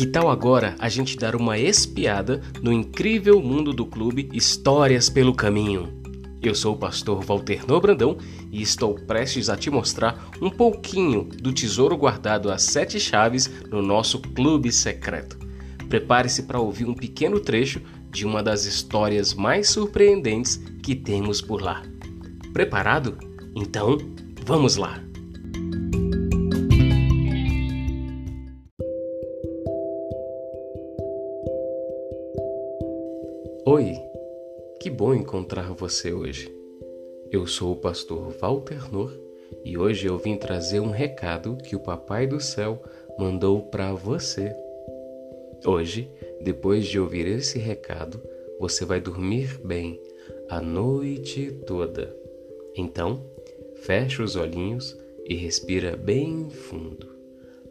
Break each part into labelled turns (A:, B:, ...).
A: Que tal agora a gente dar uma espiada no incrível mundo do clube Histórias pelo Caminho? Eu sou o pastor Walter Nobrandão e estou prestes a te mostrar um pouquinho do tesouro guardado às sete chaves no nosso clube secreto. Prepare-se para ouvir um pequeno trecho de uma das histórias mais surpreendentes que temos por lá. Preparado? Então, vamos lá! Oi, que bom encontrar você hoje. Eu sou o pastor Walter Nor e hoje eu vim trazer um recado que o Papai do Céu mandou para você. Hoje, depois de ouvir esse recado, você vai dormir bem a noite toda. Então, feche os olhinhos e respira bem fundo.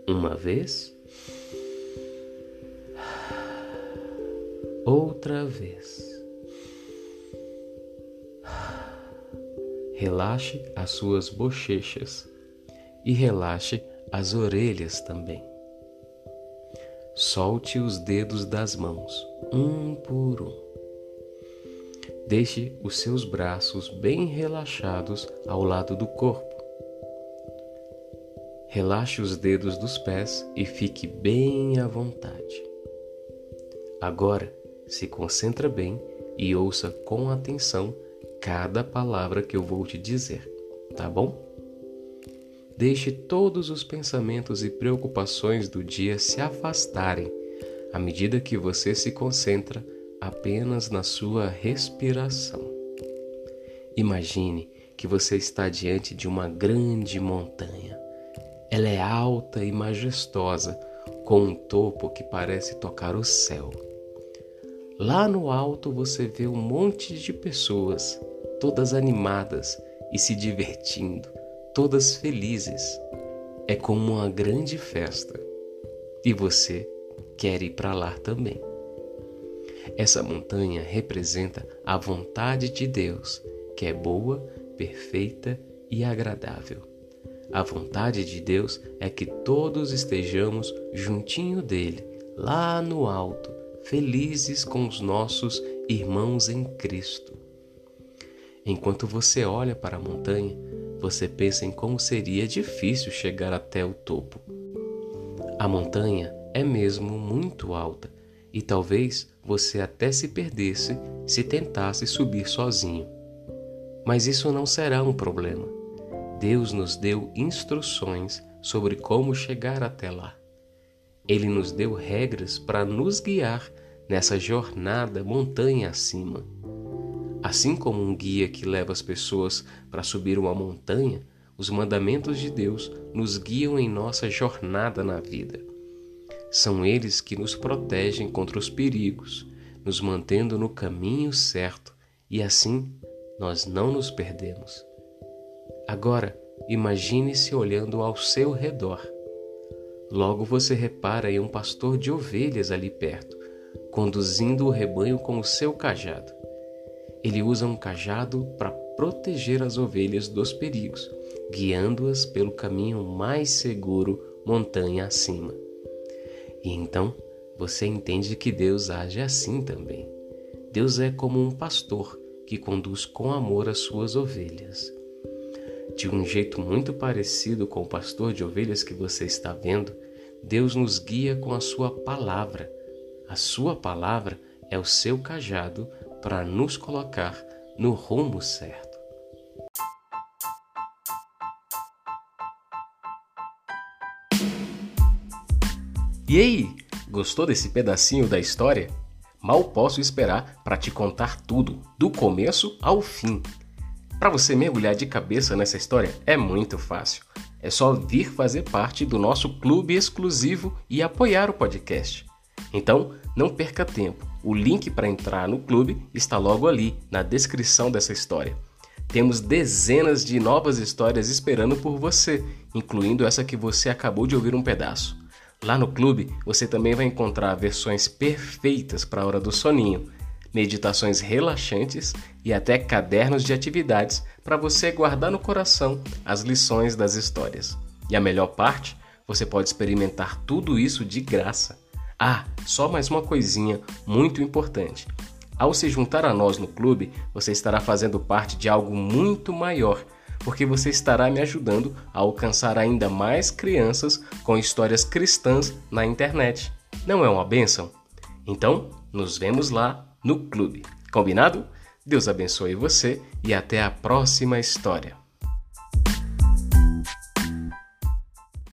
A: Uma vez outra vez. Relaxe as suas bochechas e relaxe as orelhas também. Solte os dedos das mãos, um por um. Deixe os seus braços bem relaxados ao lado do corpo. Relaxe os dedos dos pés e fique bem à vontade. Agora, se concentra bem e ouça com atenção cada palavra que eu vou te dizer, tá bom? Deixe todos os pensamentos e preocupações do dia se afastarem à medida que você se concentra apenas na sua respiração. Imagine que você está diante de uma grande montanha. Ela é alta e majestosa, com um topo que parece tocar o céu. Lá no alto você vê um monte de pessoas, todas animadas e se divertindo, todas felizes. É como uma grande festa. E você quer ir para lá também. Essa montanha representa a vontade de Deus, que é boa, perfeita e agradável. A vontade de Deus é que todos estejamos juntinho dele, lá no alto, felizes com os nossos irmãos em Cristo. Enquanto você olha para a montanha, você pensa em como seria difícil chegar até o topo. A montanha é mesmo muito alta e talvez você até se perdesse se tentasse subir sozinho. Mas isso não será um problema. Deus nos deu instruções sobre como chegar até lá. Ele nos deu regras para nos guiar nessa jornada montanha acima. Assim como um guia que leva as pessoas para subir uma montanha, os mandamentos de Deus nos guiam em nossa jornada na vida. São eles que nos protegem contra os perigos, nos mantendo no caminho certo e assim nós não nos perdemos. Agora, imagine-se olhando ao seu redor Logo você repara em um pastor de ovelhas ali perto, conduzindo o rebanho com o seu cajado. Ele usa um cajado para proteger as ovelhas dos perigos, guiando-as pelo caminho mais seguro montanha acima. E então você entende que Deus age assim também. Deus é como um pastor que conduz com amor as suas ovelhas. De um jeito muito parecido com o pastor de ovelhas que você está vendo, Deus nos guia com a Sua palavra. A Sua palavra é o seu cajado para nos colocar no rumo certo. E aí, gostou desse pedacinho da história? Mal posso esperar para te contar tudo, do começo ao fim. Para você mergulhar de cabeça nessa história é muito fácil. É só vir fazer parte do nosso clube exclusivo e apoiar o podcast. Então, não perca tempo. O link para entrar no clube está logo ali na descrição dessa história. Temos dezenas de novas histórias esperando por você, incluindo essa que você acabou de ouvir um pedaço. Lá no clube, você também vai encontrar versões perfeitas para a hora do soninho meditações relaxantes e até cadernos de atividades para você guardar no coração as lições das histórias. E a melhor parte, você pode experimentar tudo isso de graça. Ah, só mais uma coisinha muito importante. Ao se juntar a nós no clube, você estará fazendo parte de algo muito maior, porque você estará me ajudando a alcançar ainda mais crianças com histórias cristãs na internet. Não é uma benção? Então, nos vemos lá no clube. Combinado? Deus abençoe você e até a próxima história.